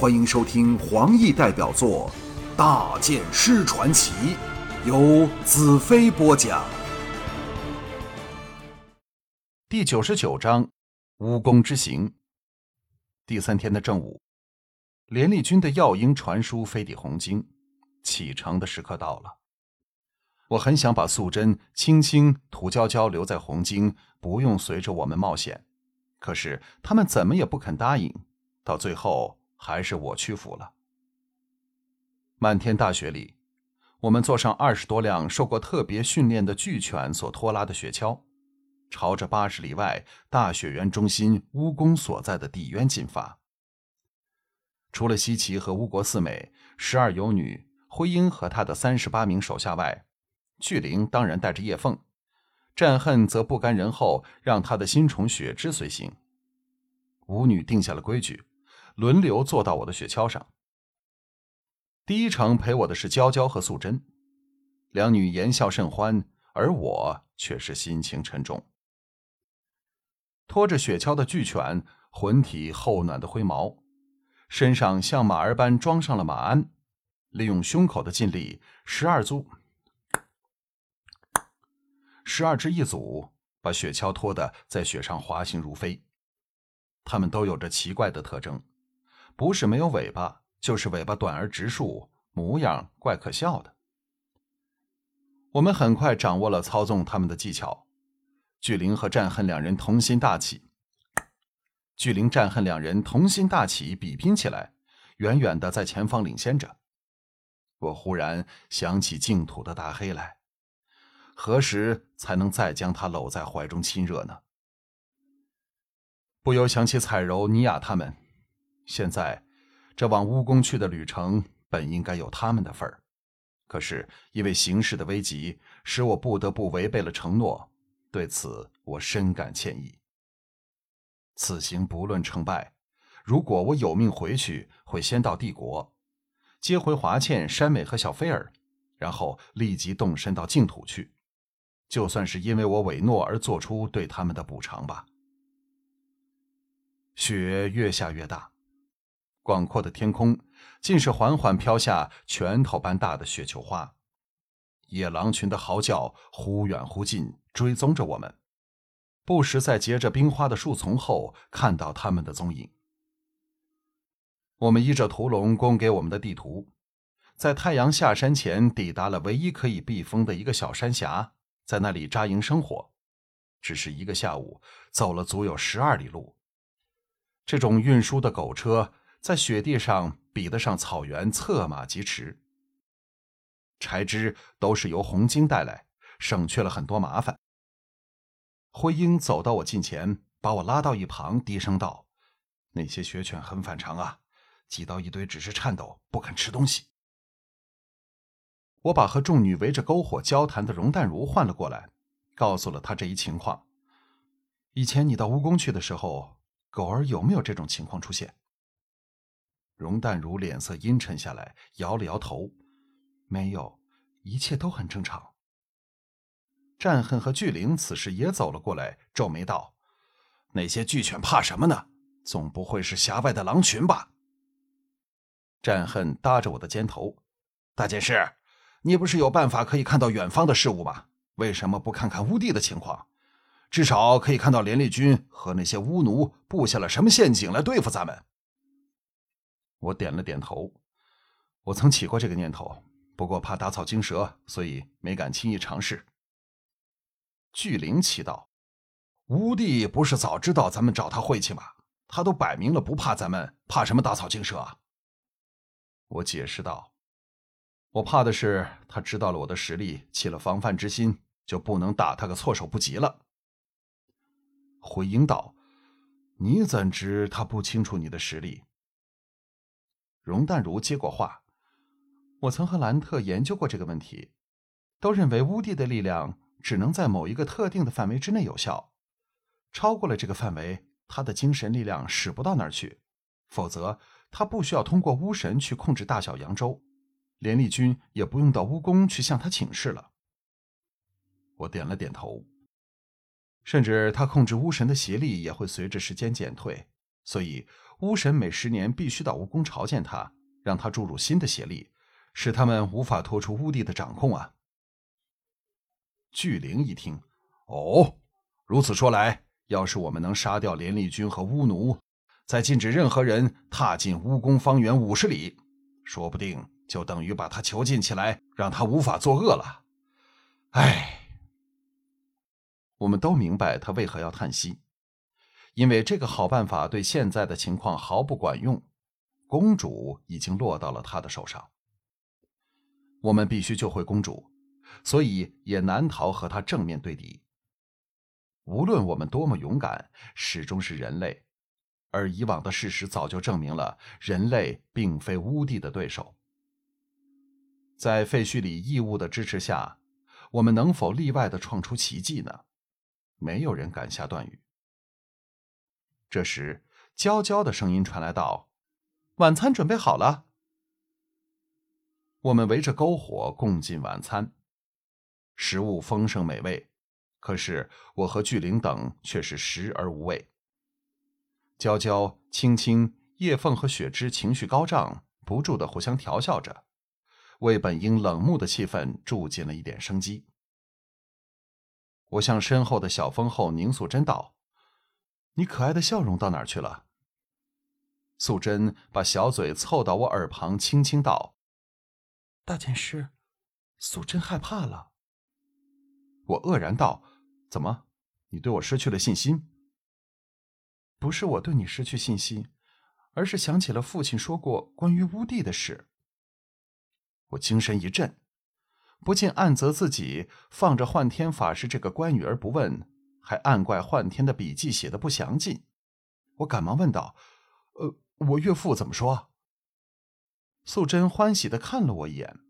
欢迎收听黄奕代表作《大剑师传奇》，由子飞播讲。第九十九章：蜈蚣之行。第三天的正午，连立军的药鹰传书飞抵红京，启程的时刻到了。我很想把素贞、青青、涂娇娇留在红京，不用随着我们冒险，可是他们怎么也不肯答应。到最后，还是我屈服了。漫天大雪里，我们坐上二十多辆受过特别训练的巨犬所拖拉的雪橇，朝着八十里外大雪原中心巫宫所在的地渊进发。除了西岐和巫国四美、十二游女、徽英和他的三十八名手下外，巨灵当然带着叶凤，战恨则不甘人后，让他的新宠雪芝随行。舞女定下了规矩，轮流坐到我的雪橇上。第一程陪我的是娇娇和素贞，两女言笑甚欢，而我却是心情沉重。拖着雪橇的巨犬，浑体厚暖的灰毛，身上像马儿般装上了马鞍，利用胸口的劲力，十二足。十二只一组，把雪橇拖得在雪上滑行如飞。它们都有着奇怪的特征，不是没有尾巴，就是尾巴短而直竖，模样怪可笑的。我们很快掌握了操纵他们的技巧。巨灵和战恨两人同心大起，巨灵、战恨两人同心大起，比拼起来，远远的在前方领先着。我忽然想起净土的大黑来。何时才能再将他搂在怀中亲热呢？不由想起彩柔、尼雅他们。现在，这往乌宫去的旅程本应该有他们的份儿，可是因为形势的危急，使我不得不违背了承诺。对此，我深感歉意。此行不论成败，如果我有命回去，会先到帝国，接回华倩、山美和小菲儿，然后立即动身到净土去。就算是因为我违诺而做出对他们的补偿吧。雪越下越大，广阔的天空尽是缓缓飘下拳头般大的雪球花，野狼群的嚎叫忽远忽近，追踪着我们，不时在结着冰花的树丛后看到他们的踪影。我们依着屠龙供给我们的地图，在太阳下山前抵达了唯一可以避风的一个小山峡。在那里扎营生活，只是一个下午，走了足有十二里路。这种运输的狗车在雪地上比得上草原策马疾驰。柴枝都是由红京带来，省去了很多麻烦。灰鹰走到我近前，把我拉到一旁，低声道：“那些雪犬很反常啊，挤到一堆只是颤抖，不肯吃东西。”我把和众女围着篝火交谈的容淡如唤了过来，告诉了她这一情况。以前你到巫宫去的时候，狗儿有没有这种情况出现？容淡如脸色阴沉下来，摇了摇头：“没有，一切都很正常。”战恨和巨灵此时也走了过来，皱眉道：“那些巨犬怕什么呢？总不会是峡外的狼群吧？”战恨搭着我的肩头：“大剑师。”你不是有办法可以看到远方的事物吗？为什么不看看乌地的情况？至少可以看到连立军和那些巫奴布下了什么陷阱来对付咱们。我点了点头。我曾起过这个念头，不过怕打草惊蛇，所以没敢轻易尝试。巨灵祈道：“乌帝不是早知道咱们找他晦气吗？他都摆明了不怕咱们，怕什么打草惊蛇啊？”我解释道。我怕的是他知道了我的实力，起了防范之心，就不能打他个措手不及了。回应道：“你怎知他不清楚你的实力？”容淡如接过话：“我曾和兰特研究过这个问题，都认为巫帝的力量只能在某一个特定的范围之内有效，超过了这个范围，他的精神力量使不到那儿去，否则他不需要通过巫神去控制大小扬州。”连立军也不用到巫宫去向他请示了。我点了点头。甚至他控制巫神的邪力也会随着时间减退，所以巫神每十年必须到巫宫朝见他，让他注入新的邪力，使他们无法脱出巫帝的掌控啊！巨灵一听，哦，如此说来，要是我们能杀掉连丽君和巫奴，再禁止任何人踏进巫宫方圆五十里，说不定就等于把他囚禁起来，让他无法作恶了。唉，我们都明白他为何要叹息，因为这个好办法对现在的情况毫不管用。公主已经落到了他的手上，我们必须救回公主。所以也难逃和他正面对敌。无论我们多么勇敢，始终是人类，而以往的事实早就证明了人类并非乌帝的对手。在废墟里异物的支持下，我们能否例外的创出奇迹呢？没有人敢下断语。这时，娇娇的声音传来道：“晚餐准备好了。”我们围着篝火共进晚餐。食物丰盛美味，可是我和巨灵等却是食而无味。娇娇、青青、叶凤和雪芝情绪高涨，不住的互相调笑着，为本应冷漠的气氛注进了一点生机。我向身后的小丰后宁素贞道：“你可爱的笑容到哪儿去了？”素贞把小嘴凑到我耳旁，轻轻道：“大剑师，素贞害怕了。”我愕然道：“怎么，你对我失去了信心？”不是我对你失去信心，而是想起了父亲说过关于乌帝的事。我精神一振，不禁暗责自己放着幻天法师这个乖女儿不问，还暗怪幻天的笔记写的不详尽。我赶忙问道：“呃，我岳父怎么说？”素贞欢喜的看了我一眼，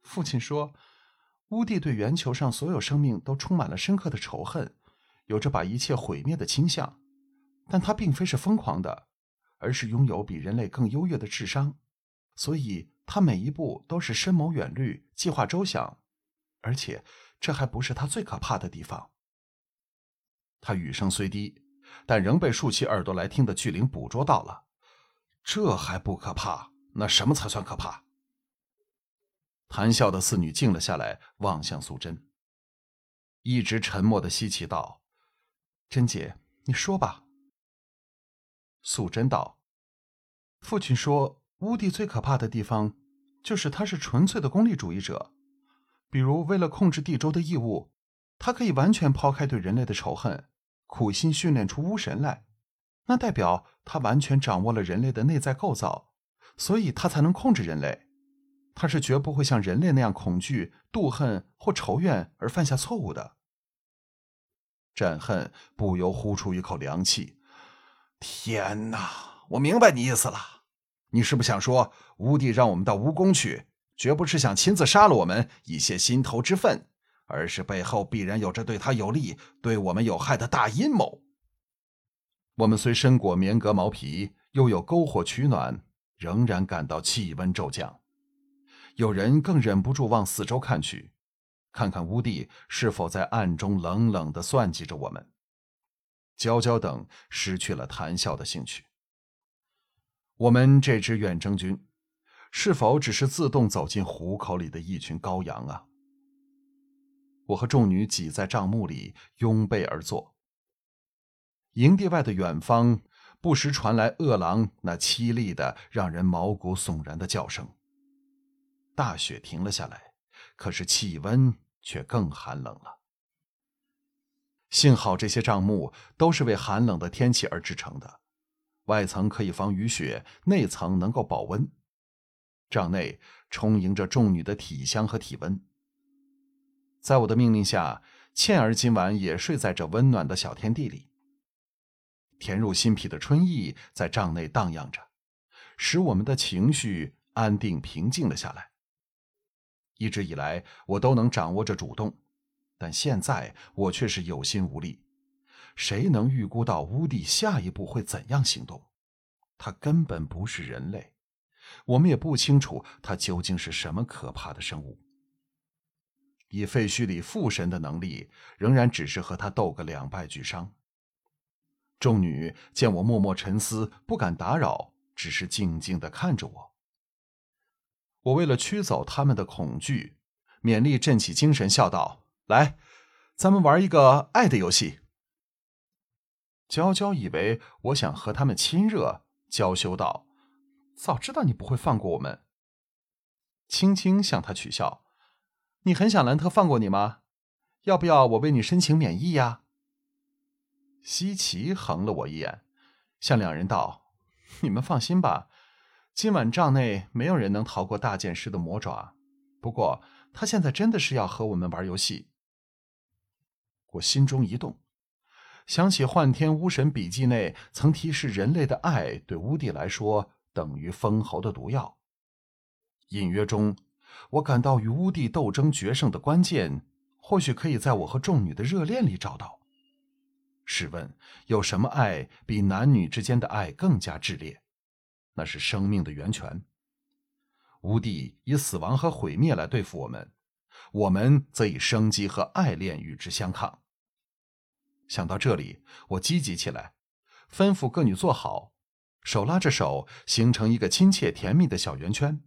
父亲说。乌帝对圆球上所有生命都充满了深刻的仇恨，有着把一切毁灭的倾向，但他并非是疯狂的，而是拥有比人类更优越的智商，所以他每一步都是深谋远虑、计划周详，而且这还不是他最可怕的地方。他语声虽低，但仍被竖起耳朵来听的巨灵捕捉到了。这还不可怕，那什么才算可怕？谈笑的四女静了下来，望向素贞。一直沉默的西岐道：“贞姐，你说吧。”素贞道：“父亲说，乌帝最可怕的地方，就是他是纯粹的功利主义者。比如，为了控制地州的异物，他可以完全抛开对人类的仇恨，苦心训练出巫神来。那代表他完全掌握了人类的内在构造，所以他才能控制人类。”他是绝不会像人类那样恐惧、妒恨或仇怨而犯下错误的。战恨不由呼出一口凉气。天哪，我明白你意思了。你是不想说，吴帝让我们到吴宫去，绝不是想亲自杀了我们以泄心头之愤，而是背后必然有着对他有利、对我们有害的大阴谋？我们虽身裹棉革毛皮，又有篝火取暖，仍然感到气温骤降。有人更忍不住往四周看去，看看乌帝是否在暗中冷冷的算计着我们。娇娇等失去了谈笑的兴趣。我们这支远征军，是否只是自动走进虎口里的一群羔羊啊？我和众女挤在帐幕里，拥被而坐。营地外的远方，不时传来饿狼那凄厉的、让人毛骨悚然的叫声。大雪停了下来，可是气温却更寒冷了。幸好这些帐幕都是为寒冷的天气而制成的，外层可以防雨雪，内层能够保温。帐内充盈着众女的体香和体温。在我的命令下，倩儿今晚也睡在这温暖的小天地里。填入心脾的春意在帐内荡漾着，使我们的情绪安定平静了下来。一直以来，我都能掌握着主动，但现在我却是有心无力。谁能预估到乌帝下一步会怎样行动？他根本不是人类，我们也不清楚他究竟是什么可怕的生物。以废墟里父神的能力，仍然只是和他斗个两败俱伤。众女见我默默沉思，不敢打扰，只是静静的看着我。我为了驱走他们的恐惧，勉力振起精神，笑道：“来，咱们玩一个爱的游戏。”娇娇以为我想和他们亲热，娇羞道：“早知道你不会放过我们。”轻轻向他取笑：“你很想兰特放过你吗？要不要我为你申请免疫呀？”西奇横了我一眼，向两人道：“你们放心吧，今晚帐内没有人能逃过大剑师的魔爪。不过他现在真的是要和我们玩游戏。”我心中一动。想起《幻天巫神笔记》内曾提示人类的爱对巫帝来说等于封侯的毒药，隐约中，我感到与巫帝斗争决胜的关键，或许可以在我和众女的热恋里找到。试问，有什么爱比男女之间的爱更加炽烈？那是生命的源泉。巫帝以死亡和毁灭来对付我们，我们则以生机和爱恋与之相抗。想到这里，我积极起来，吩咐各女坐好，手拉着手，形成一个亲切甜蜜的小圆圈。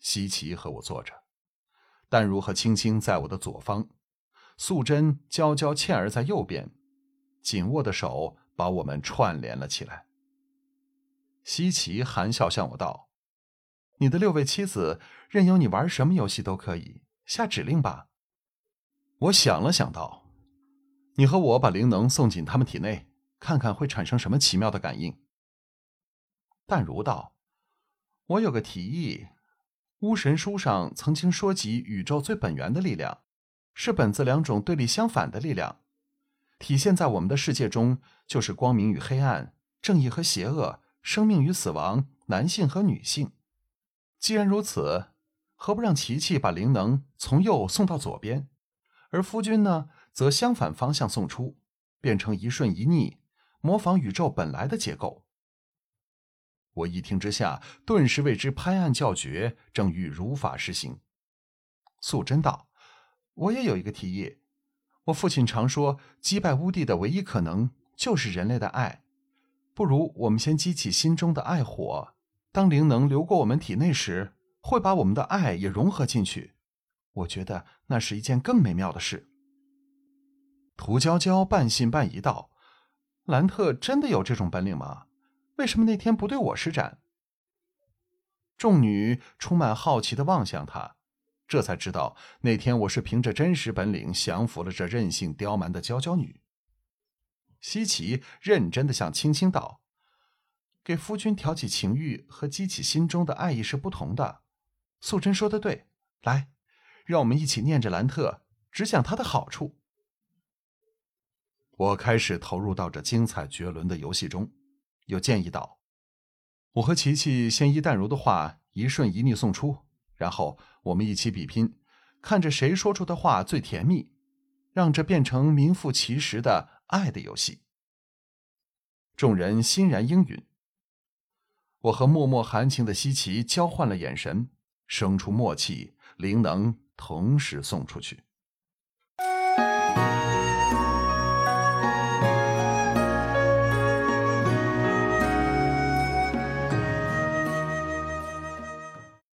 西岐和我坐着，淡如和青青在我的左方，素贞、娇娇、倩儿在右边，紧握的手把我们串联了起来。西岐含笑向我道：“你的六位妻子任由你玩什么游戏都可以，下指令吧。”我想了想道。你和我把灵能送进他们体内，看看会产生什么奇妙的感应。淡如道：“我有个提议，巫神书上曾经说及宇宙最本源的力量，是本自两种对立相反的力量，体现在我们的世界中，就是光明与黑暗，正义和邪恶，生命与死亡，男性和女性。既然如此，何不让琪琪把灵能从右送到左边，而夫君呢？”则相反方向送出，变成一顺一逆，模仿宇宙本来的结构。我一听之下，顿时为之拍案叫绝，正欲如法实行。素贞道：“我也有一个提议。我父亲常说，击败乌帝的唯一可能就是人类的爱。不如我们先激起心中的爱火，当灵能流过我们体内时，会把我们的爱也融合进去。我觉得那是一件更美妙的事。”涂娇娇半信半疑道：“兰特真的有这种本领吗？为什么那天不对我施展？”众女充满好奇的望向他，这才知道那天我是凭着真实本领降服了这任性刁蛮的娇娇女。西岐认真的向青青道：“给夫君挑起情欲和激起心中的爱意是不同的。”素贞说的对，来，让我们一起念着兰特，只讲他的好处。我开始投入到这精彩绝伦的游戏中，又建议道：“我和琪琪先依淡如的话一顺一逆送出，然后我们一起比拼，看着谁说出的话最甜蜜，让这变成名副其实的爱的游戏。”众人欣然应允。我和脉脉含情的西岐交换了眼神，生出默契，灵能同时送出去。